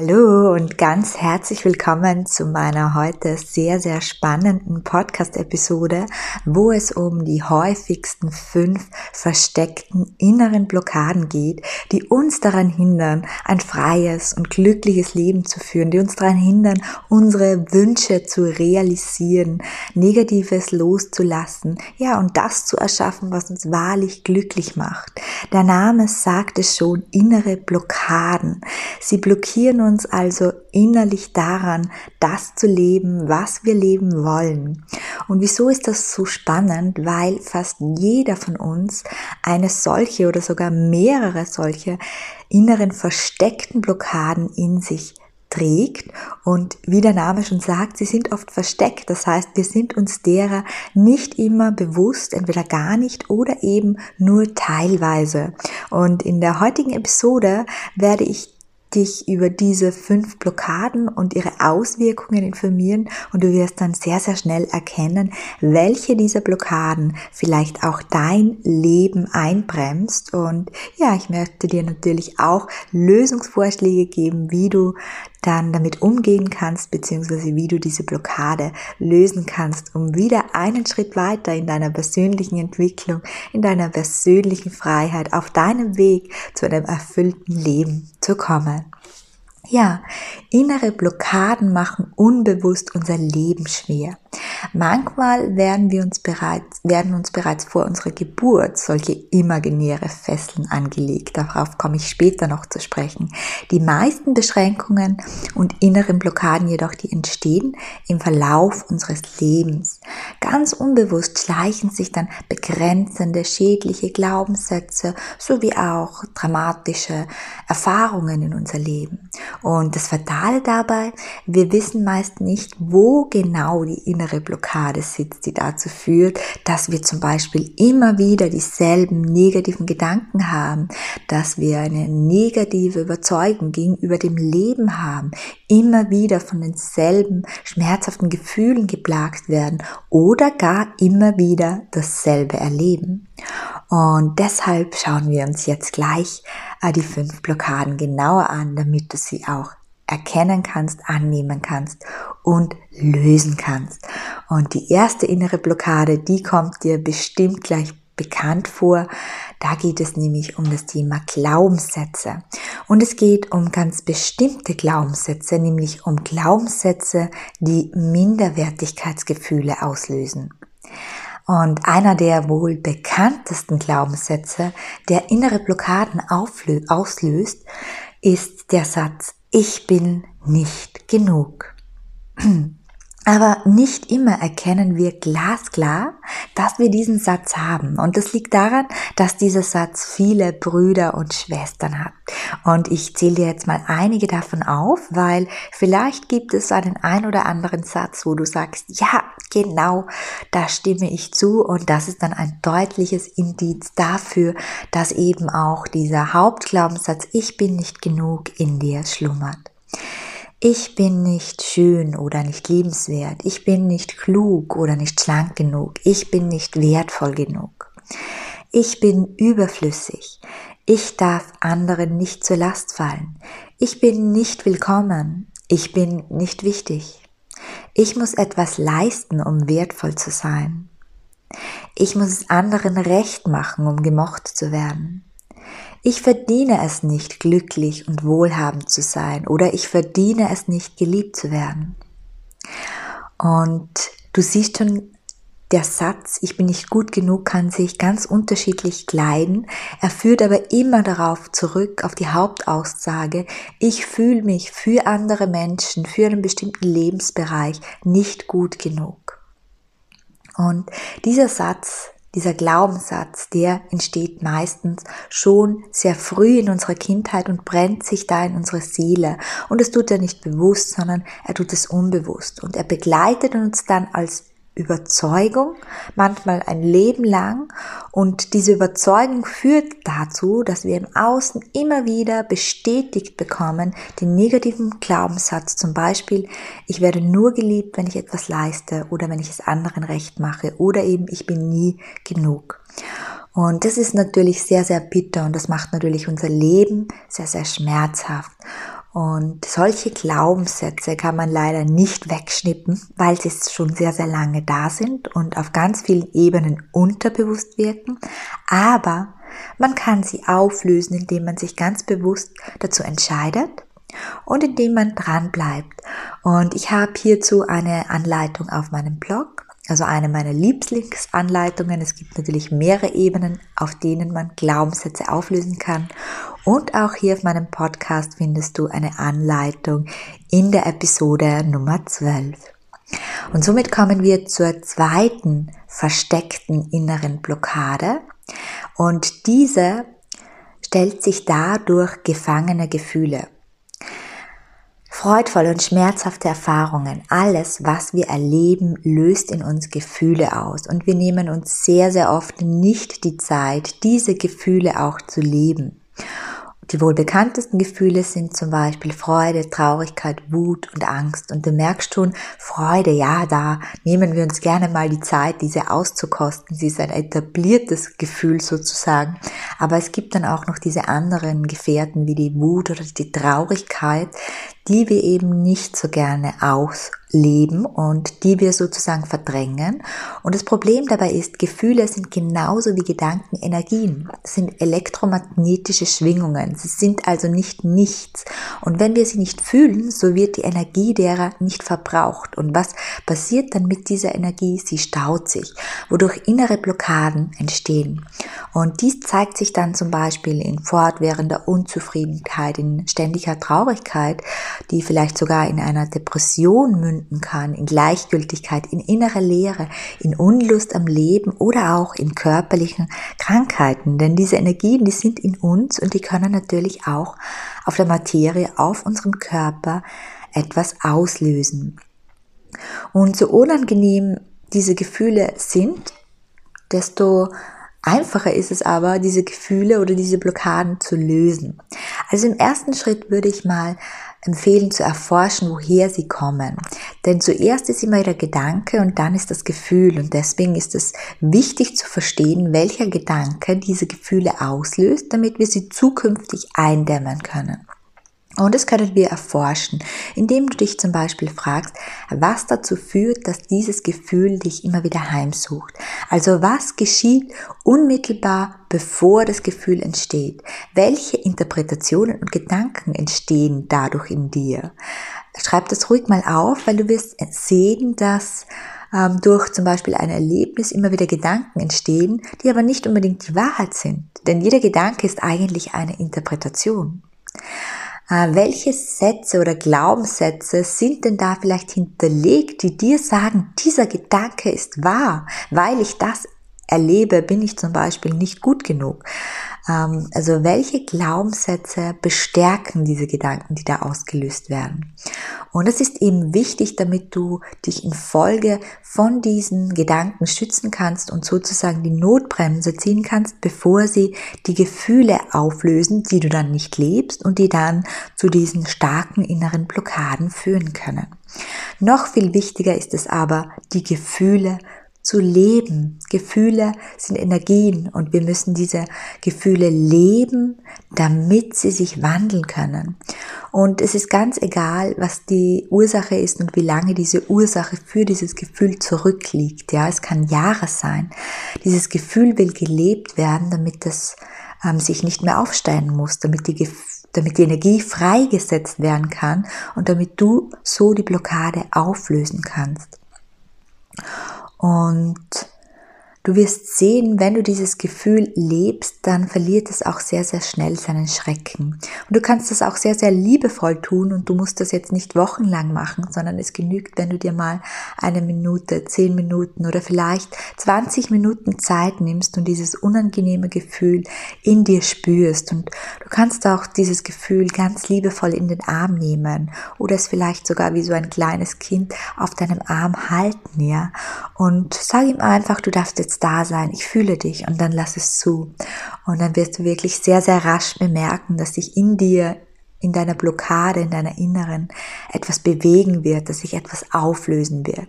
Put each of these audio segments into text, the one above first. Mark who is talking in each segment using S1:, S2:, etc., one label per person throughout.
S1: Hallo und ganz herzlich willkommen zu meiner heute sehr, sehr spannenden Podcast-Episode, wo es um die häufigsten fünf versteckten inneren Blockaden geht, die uns daran hindern, ein freies und glückliches Leben zu führen, die uns daran hindern, unsere Wünsche zu realisieren, Negatives loszulassen, ja, und das zu erschaffen, was uns wahrlich glücklich macht. Der Name sagt es schon, innere Blockaden. Sie blockieren uns also innerlich daran, das zu leben, was wir leben wollen. Und wieso ist das so spannend? Weil fast jeder von uns eine solche oder sogar mehrere solche inneren versteckten Blockaden in sich trägt und wie der Name schon sagt, sie sind oft versteckt. Das heißt, wir sind uns derer nicht immer bewusst, entweder gar nicht oder eben nur teilweise. Und in der heutigen Episode werde ich dich über diese fünf Blockaden und ihre Auswirkungen informieren und du wirst dann sehr, sehr schnell erkennen, welche dieser Blockaden vielleicht auch dein Leben einbremst. Und ja, ich möchte dir natürlich auch Lösungsvorschläge geben, wie du dann damit umgehen kannst, beziehungsweise wie du diese Blockade lösen kannst, um wieder einen Schritt weiter in deiner persönlichen Entwicklung, in deiner persönlichen Freiheit, auf deinem Weg zu einem erfüllten Leben zu kommen. Ja, innere Blockaden machen unbewusst unser Leben schwer. Manchmal werden wir uns bereits, werden uns bereits vor unserer Geburt solche imaginäre Fesseln angelegt. Darauf komme ich später noch zu sprechen. Die meisten Beschränkungen und inneren Blockaden jedoch, die entstehen im Verlauf unseres Lebens. Ganz unbewusst schleichen sich dann begrenzende, schädliche Glaubenssätze sowie auch dramatische Erfahrungen in unser Leben. Und das Fatale dabei, wir wissen meist nicht, wo genau die innere Blockade sitzt, die dazu führt, dass wir zum Beispiel immer wieder dieselben negativen Gedanken haben, dass wir eine negative Überzeugung gegenüber dem Leben haben, immer wieder von denselben schmerzhaften Gefühlen geplagt werden oder gar immer wieder dasselbe erleben. Und deshalb schauen wir uns jetzt gleich äh, die fünf Blockaden genauer an, damit du sie auch erkennen kannst, annehmen kannst und lösen kannst. Und die erste innere Blockade, die kommt dir bestimmt gleich bekannt vor. Da geht es nämlich um das Thema Glaubenssätze. Und es geht um ganz bestimmte Glaubenssätze, nämlich um Glaubenssätze, die Minderwertigkeitsgefühle auslösen. Und einer der wohl bekanntesten Glaubenssätze, der innere Blockaden auslöst, ist der Satz, ich bin nicht genug. Aber nicht immer erkennen wir glasklar, dass wir diesen Satz haben. Und das liegt daran, dass dieser Satz viele Brüder und Schwestern hat. Und ich zähle dir jetzt mal einige davon auf, weil vielleicht gibt es einen ein oder anderen Satz, wo du sagst, ja, genau, da stimme ich zu. Und das ist dann ein deutliches Indiz dafür, dass eben auch dieser Hauptglaubenssatz, ich bin nicht genug, in dir schlummert. Ich bin nicht schön oder nicht liebenswert. Ich bin nicht klug oder nicht schlank genug. Ich bin nicht wertvoll genug. Ich bin überflüssig. Ich darf anderen nicht zur Last fallen. Ich bin nicht willkommen. Ich bin nicht wichtig. Ich muss etwas leisten, um wertvoll zu sein. Ich muss es anderen recht machen, um gemocht zu werden. Ich verdiene es nicht, glücklich und wohlhabend zu sein oder ich verdiene es nicht, geliebt zu werden. Und du siehst schon, der Satz, ich bin nicht gut genug, kann sich ganz unterschiedlich kleiden. Er führt aber immer darauf zurück, auf die Hauptaussage, ich fühle mich für andere Menschen, für einen bestimmten Lebensbereich nicht gut genug. Und dieser Satz dieser Glaubenssatz, der entsteht meistens schon sehr früh in unserer Kindheit und brennt sich da in unsere Seele. Und das tut er nicht bewusst, sondern er tut es unbewusst. Und er begleitet uns dann als Überzeugung, manchmal ein Leben lang. Und diese Überzeugung führt dazu, dass wir im Außen immer wieder bestätigt bekommen, den negativen Glaubenssatz zum Beispiel, ich werde nur geliebt, wenn ich etwas leiste oder wenn ich es anderen recht mache oder eben ich bin nie genug. Und das ist natürlich sehr, sehr bitter und das macht natürlich unser Leben sehr, sehr schmerzhaft. Und solche Glaubenssätze kann man leider nicht wegschnippen, weil sie schon sehr, sehr lange da sind und auf ganz vielen Ebenen unterbewusst wirken. Aber man kann sie auflösen, indem man sich ganz bewusst dazu entscheidet und indem man dran bleibt. Und ich habe hierzu eine Anleitung auf meinem Blog also eine meiner Lieblingsanleitungen. Es gibt natürlich mehrere Ebenen, auf denen man Glaubenssätze auflösen kann. Und auch hier auf meinem Podcast findest du eine Anleitung in der Episode Nummer 12. Und somit kommen wir zur zweiten versteckten inneren Blockade. Und diese stellt sich dadurch gefangene Gefühle. Freudvolle und schmerzhafte Erfahrungen, alles, was wir erleben, löst in uns Gefühle aus und wir nehmen uns sehr, sehr oft nicht die Zeit, diese Gefühle auch zu leben. Die wohl bekanntesten Gefühle sind zum Beispiel Freude, Traurigkeit, Wut und Angst. Und du merkst schon, Freude, ja, da nehmen wir uns gerne mal die Zeit, diese auszukosten. Sie ist ein etabliertes Gefühl sozusagen. Aber es gibt dann auch noch diese anderen Gefährten wie die Wut oder die Traurigkeit, die wir eben nicht so gerne ausleben und die wir sozusagen verdrängen. Und das Problem dabei ist, Gefühle sind genauso wie Gedanken Energien, sind elektromagnetische Schwingungen. Sie sind also nicht nichts. Und wenn wir sie nicht fühlen, so wird die Energie derer nicht verbraucht. Und was passiert dann mit dieser Energie? Sie staut sich, wodurch innere Blockaden entstehen. Und dies zeigt sich dann zum Beispiel in fortwährender Unzufriedenheit, in ständiger Traurigkeit, die vielleicht sogar in einer Depression münden kann, in Gleichgültigkeit, in innerer Leere, in Unlust am Leben oder auch in körperlichen Krankheiten. Denn diese Energien, die sind in uns und die können natürlich auch auf der Materie, auf unserem Körper etwas auslösen. Und so unangenehm diese Gefühle sind, desto Einfacher ist es aber, diese Gefühle oder diese Blockaden zu lösen. Also im ersten Schritt würde ich mal empfehlen zu erforschen, woher sie kommen. Denn zuerst ist immer der Gedanke und dann ist das Gefühl. Und deswegen ist es wichtig zu verstehen, welcher Gedanke diese Gefühle auslöst, damit wir sie zukünftig eindämmen können. Und das können wir erforschen, indem du dich zum Beispiel fragst, was dazu führt, dass dieses Gefühl dich immer wieder heimsucht. Also was geschieht unmittelbar, bevor das Gefühl entsteht? Welche Interpretationen und Gedanken entstehen dadurch in dir? Schreib das ruhig mal auf, weil du wirst sehen, dass ähm, durch zum Beispiel ein Erlebnis immer wieder Gedanken entstehen, die aber nicht unbedingt die Wahrheit sind. Denn jeder Gedanke ist eigentlich eine Interpretation. Äh, welche Sätze oder Glaubenssätze sind denn da vielleicht hinterlegt, die dir sagen, dieser Gedanke ist wahr, weil ich das erlebe, bin ich zum Beispiel nicht gut genug. Ähm, also welche Glaubenssätze bestärken diese Gedanken, die da ausgelöst werden? Und es ist eben wichtig, damit du dich in Folge von diesen Gedanken schützen kannst und sozusagen die Notbremse ziehen kannst, bevor sie die Gefühle auflösen, die du dann nicht lebst und die dann zu diesen starken inneren Blockaden führen können. Noch viel wichtiger ist es aber, die Gefühle zu leben. Gefühle sind Energien und wir müssen diese Gefühle leben, damit sie sich wandeln können. Und es ist ganz egal, was die Ursache ist und wie lange diese Ursache für dieses Gefühl zurückliegt. Ja, es kann Jahre sein. Dieses Gefühl will gelebt werden, damit es ähm, sich nicht mehr aufsteigen muss, damit die damit die Energie freigesetzt werden kann und damit du so die Blockade auflösen kannst. Und Du wirst sehen, wenn du dieses Gefühl lebst, dann verliert es auch sehr, sehr schnell seinen Schrecken. Und du kannst das auch sehr, sehr liebevoll tun und du musst das jetzt nicht wochenlang machen, sondern es genügt, wenn du dir mal eine Minute, zehn Minuten oder vielleicht 20 Minuten Zeit nimmst und dieses unangenehme Gefühl in dir spürst. Und du kannst auch dieses Gefühl ganz liebevoll in den Arm nehmen oder es vielleicht sogar wie so ein kleines Kind auf deinem Arm halten, ja. Und sag ihm einfach, du darfst da sein, ich fühle dich und dann lass es zu. Und dann wirst du wirklich sehr, sehr rasch bemerken, dass sich in dir in deiner Blockade, in deiner Inneren etwas bewegen wird, dass sich etwas auflösen wird.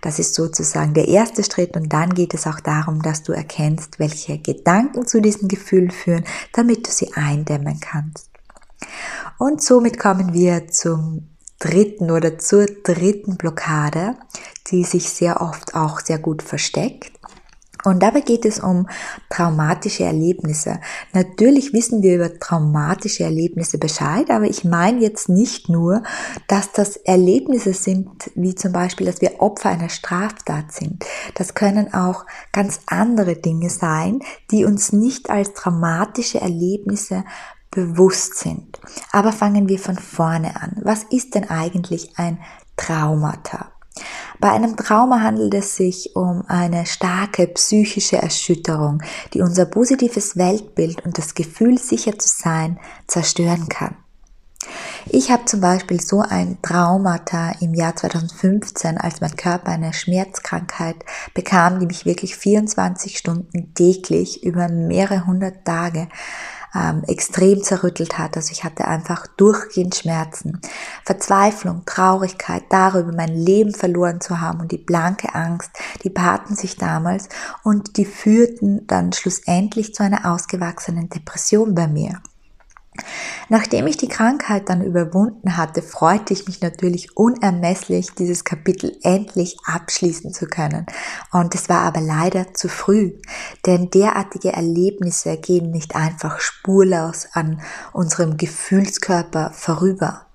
S1: Das ist sozusagen der erste Schritt und dann geht es auch darum, dass du erkennst, welche Gedanken zu diesem Gefühl führen, damit du sie eindämmen kannst. Und somit kommen wir zum dritten oder zur dritten Blockade, die sich sehr oft auch sehr gut versteckt. Und dabei geht es um traumatische Erlebnisse. Natürlich wissen wir über traumatische Erlebnisse Bescheid, aber ich meine jetzt nicht nur, dass das Erlebnisse sind, wie zum Beispiel, dass wir Opfer einer Straftat sind. Das können auch ganz andere Dinge sein, die uns nicht als traumatische Erlebnisse bewusst sind. Aber fangen wir von vorne an. Was ist denn eigentlich ein Traumata? Bei einem Trauma handelt es sich um eine starke psychische Erschütterung, die unser positives Weltbild und das Gefühl, sicher zu sein, zerstören kann. Ich habe zum Beispiel so ein Traumata im Jahr 2015, als mein Körper eine Schmerzkrankheit bekam, die mich wirklich 24 Stunden täglich über mehrere hundert Tage ähm, extrem zerrüttelt hat. Also ich hatte einfach durchgehend Schmerzen, Verzweiflung, Traurigkeit darüber, mein Leben verloren zu haben und die blanke Angst, die paarten sich damals und die führten dann schlussendlich zu einer ausgewachsenen Depression bei mir. Nachdem ich die Krankheit dann überwunden hatte, freute ich mich natürlich unermesslich, dieses Kapitel endlich abschließen zu können. Und es war aber leider zu früh, denn derartige Erlebnisse gehen nicht einfach spurlos an unserem Gefühlskörper vorüber.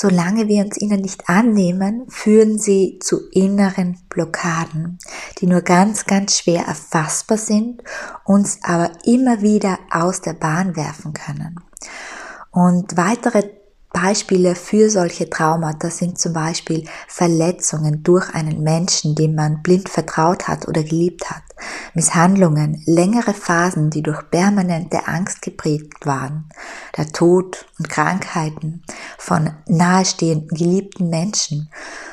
S1: Solange wir uns ihnen nicht annehmen, führen sie zu inneren Blockaden, die nur ganz, ganz schwer erfassbar sind, uns aber immer wieder aus der Bahn werfen können. Und weitere Beispiele für solche Traumata sind zum Beispiel Verletzungen durch einen Menschen, dem man blind vertraut hat oder geliebt hat, Misshandlungen, längere Phasen, die durch permanente Angst geprägt waren, der Tod und Krankheiten von nahestehenden geliebten Menschen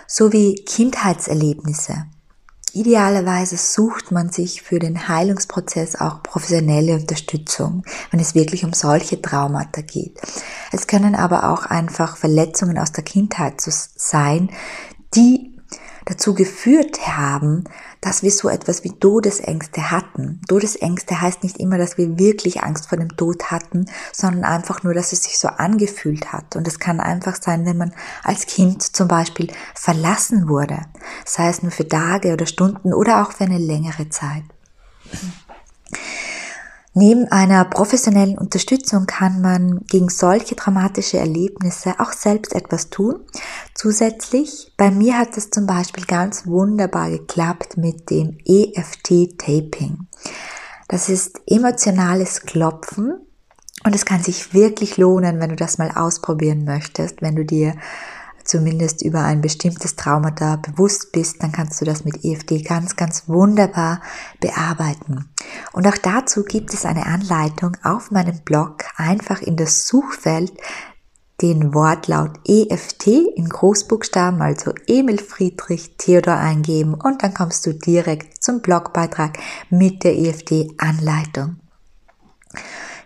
S1: sowie Kindheitserlebnisse, Idealerweise sucht man sich für den Heilungsprozess auch professionelle Unterstützung, wenn es wirklich um solche Traumata geht. Es können aber auch einfach Verletzungen aus der Kindheit sein, die dazu geführt haben, dass wir so etwas wie Todesängste hatten. Todesängste heißt nicht immer, dass wir wirklich Angst vor dem Tod hatten, sondern einfach nur, dass es sich so angefühlt hat. Und es kann einfach sein, wenn man als Kind zum Beispiel verlassen wurde, sei es nur für Tage oder Stunden oder auch für eine längere Zeit. Neben einer professionellen Unterstützung kann man gegen solche dramatische Erlebnisse auch selbst etwas tun. Zusätzlich, bei mir hat es zum Beispiel ganz wunderbar geklappt mit dem EFT-Taping. Das ist emotionales Klopfen und es kann sich wirklich lohnen, wenn du das mal ausprobieren möchtest, wenn du dir zumindest über ein bestimmtes Traumata bewusst bist, dann kannst du das mit EFD ganz, ganz wunderbar bearbeiten. Und auch dazu gibt es eine Anleitung auf meinem Blog, einfach in das Suchfeld den Wortlaut EFT in Großbuchstaben, also Emil Friedrich Theodor eingeben und dann kommst du direkt zum Blogbeitrag mit der EFT-Anleitung.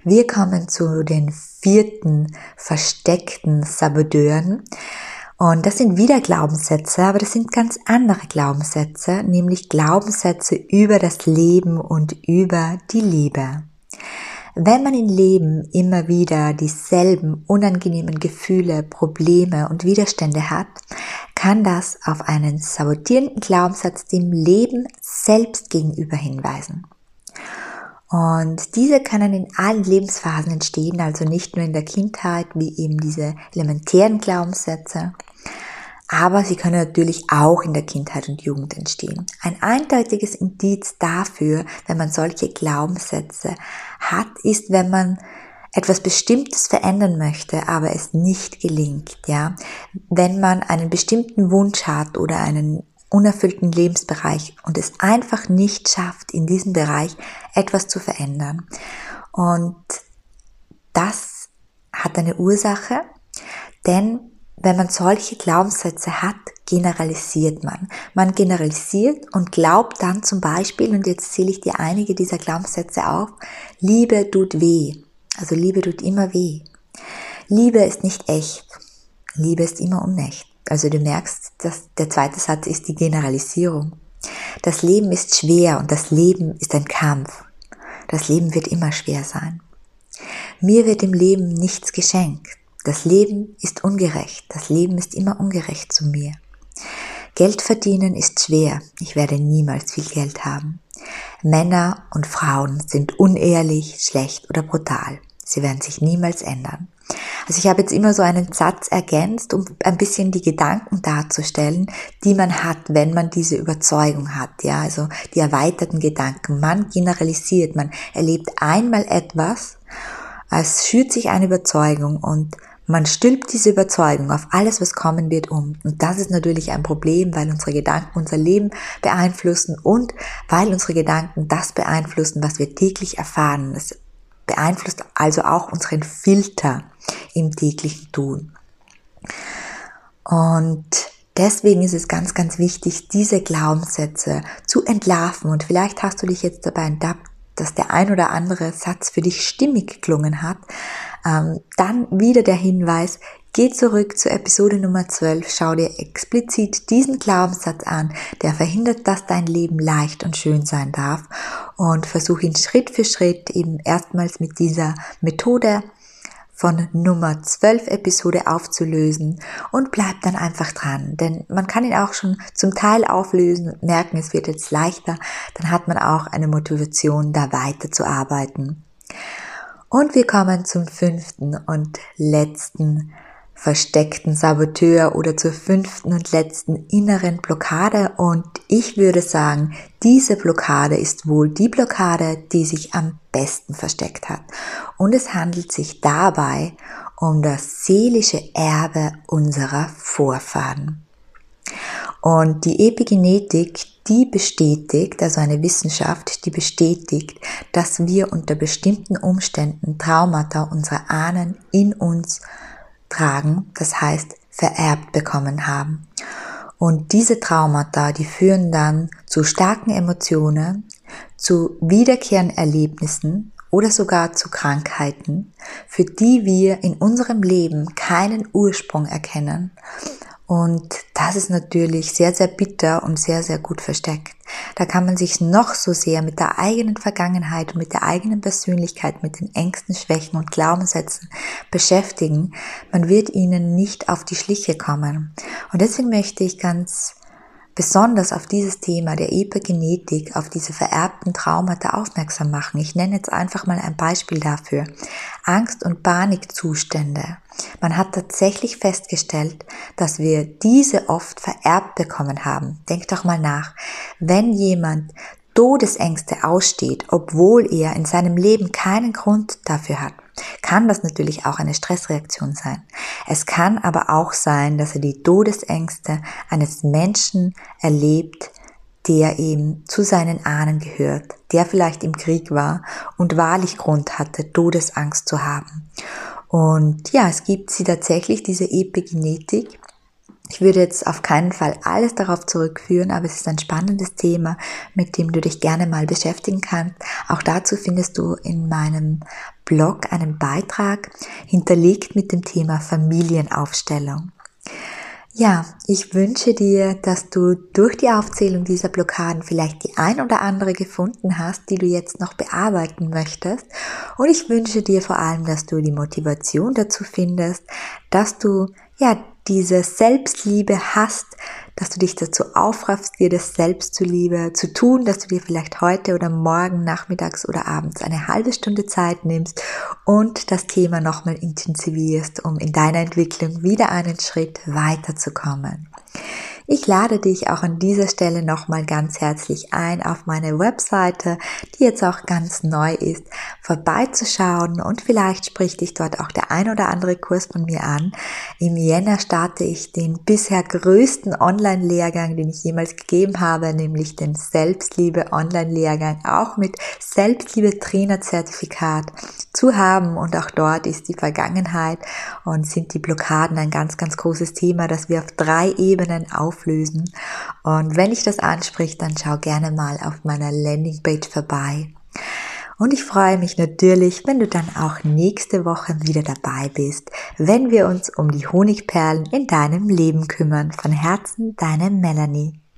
S1: Wir kommen zu den vierten versteckten Saboteuren. Und das sind wieder Glaubenssätze, aber das sind ganz andere Glaubenssätze, nämlich Glaubenssätze über das Leben und über die Liebe. Wenn man im Leben immer wieder dieselben unangenehmen Gefühle, Probleme und Widerstände hat, kann das auf einen sabotierenden Glaubenssatz dem Leben selbst gegenüber hinweisen. Und diese können in allen Lebensphasen entstehen, also nicht nur in der Kindheit, wie eben diese elementären Glaubenssätze, aber sie können natürlich auch in der Kindheit und Jugend entstehen. Ein eindeutiges Indiz dafür, wenn man solche Glaubenssätze hat, ist, wenn man etwas Bestimmtes verändern möchte, aber es nicht gelingt, ja. Wenn man einen bestimmten Wunsch hat oder einen unerfüllten Lebensbereich und es einfach nicht schafft, in diesem Bereich etwas zu verändern. Und das hat eine Ursache, denn wenn man solche Glaubenssätze hat, generalisiert man. Man generalisiert und glaubt dann zum Beispiel, und jetzt zähle ich dir einige dieser Glaubenssätze auf, Liebe tut weh. Also Liebe tut immer weh. Liebe ist nicht echt. Liebe ist immer unecht. Also du merkst, dass der zweite Satz ist die Generalisierung. Das Leben ist schwer und das Leben ist ein Kampf. Das Leben wird immer schwer sein. Mir wird im Leben nichts geschenkt. Das Leben ist ungerecht. Das Leben ist immer ungerecht zu mir. Geld verdienen ist schwer. Ich werde niemals viel Geld haben. Männer und Frauen sind unehrlich, schlecht oder brutal. Sie werden sich niemals ändern. Also ich habe jetzt immer so einen Satz ergänzt, um ein bisschen die Gedanken darzustellen, die man hat, wenn man diese Überzeugung hat. Ja, also die erweiterten Gedanken. Man generalisiert, man erlebt einmal etwas, es schürt sich eine Überzeugung und man stülpt diese Überzeugung auf alles, was kommen wird, um. Und das ist natürlich ein Problem, weil unsere Gedanken unser Leben beeinflussen und weil unsere Gedanken das beeinflussen, was wir täglich erfahren. Es beeinflusst also auch unseren Filter im täglichen Tun. Und deswegen ist es ganz, ganz wichtig, diese Glaubenssätze zu entlarven. Und vielleicht hast du dich jetzt dabei entdappt, dass der ein oder andere Satz für dich stimmig geklungen hat, ähm, dann wieder der Hinweis, geh zurück zur Episode Nummer 12, schau dir explizit diesen Glaubenssatz an, der verhindert, dass dein Leben leicht und schön sein darf. Und versuch ihn Schritt für Schritt eben erstmals mit dieser Methode von Nummer 12 Episode aufzulösen. Und bleib dann einfach dran, denn man kann ihn auch schon zum Teil auflösen und merken, es wird jetzt leichter, dann hat man auch eine Motivation, da weiter zu arbeiten. Und wir kommen zum fünften und letzten versteckten Saboteur oder zur fünften und letzten inneren Blockade. Und ich würde sagen, diese Blockade ist wohl die Blockade, die sich am besten versteckt hat. Und es handelt sich dabei um das seelische Erbe unserer Vorfahren. Und die Epigenetik, die bestätigt, also eine Wissenschaft, die bestätigt, dass wir unter bestimmten Umständen Traumata unserer Ahnen in uns tragen, das heißt vererbt bekommen haben. Und diese Traumata, die führen dann zu starken Emotionen, zu wiederkehrenden Erlebnissen oder sogar zu Krankheiten, für die wir in unserem Leben keinen Ursprung erkennen und das ist natürlich sehr, sehr bitter und sehr, sehr gut versteckt. Da kann man sich noch so sehr mit der eigenen Vergangenheit und mit der eigenen Persönlichkeit, mit den Ängsten, Schwächen und Glaubenssätzen beschäftigen. Man wird ihnen nicht auf die Schliche kommen. Und deswegen möchte ich ganz besonders auf dieses Thema der Epigenetik, auf diese vererbten Traumata aufmerksam machen. Ich nenne jetzt einfach mal ein Beispiel dafür. Angst- und Panikzustände. Man hat tatsächlich festgestellt, dass wir diese oft vererbt bekommen haben. Denk doch mal nach. Wenn jemand Todesängste aussteht, obwohl er in seinem Leben keinen Grund dafür hat, kann das natürlich auch eine Stressreaktion sein. Es kann aber auch sein, dass er die Todesängste eines Menschen erlebt, der eben zu seinen Ahnen gehört, der vielleicht im Krieg war und wahrlich Grund hatte, Todesangst zu haben. Und ja, es gibt sie tatsächlich, diese Epigenetik, ich würde jetzt auf keinen Fall alles darauf zurückführen, aber es ist ein spannendes Thema, mit dem du dich gerne mal beschäftigen kannst. Auch dazu findest du in meinem Blog einen Beitrag hinterlegt mit dem Thema Familienaufstellung. Ja, ich wünsche dir, dass du durch die Aufzählung dieser Blockaden vielleicht die ein oder andere gefunden hast, die du jetzt noch bearbeiten möchtest. Und ich wünsche dir vor allem, dass du die Motivation dazu findest, dass du ja diese Selbstliebe hast, dass du dich dazu aufraffst, dir das selbst zuliebe zu tun, dass du dir vielleicht heute oder morgen, nachmittags oder abends eine halbe Stunde Zeit nimmst und das Thema nochmal intensivierst, um in deiner Entwicklung wieder einen Schritt weiterzukommen. Ich lade dich auch an dieser Stelle nochmal ganz herzlich ein, auf meine Webseite, die jetzt auch ganz neu ist, vorbeizuschauen und vielleicht spricht dich dort auch der ein oder andere Kurs von mir an. Im Jänner starte ich den bisher größten Online-Lehrgang, den ich jemals gegeben habe, nämlich den Selbstliebe Online-Lehrgang, auch mit Selbstliebe-Trainer-Zertifikat zu haben und auch dort ist die Vergangenheit und sind die Blockaden ein ganz, ganz großes Thema, das wir auf drei Ebenen auf auflösen. Und wenn dich das anspricht, dann schau gerne mal auf meiner Landingpage vorbei. Und ich freue mich natürlich, wenn du dann auch nächste Woche wieder dabei bist, wenn wir uns um die Honigperlen in deinem Leben kümmern. Von Herzen, deine Melanie.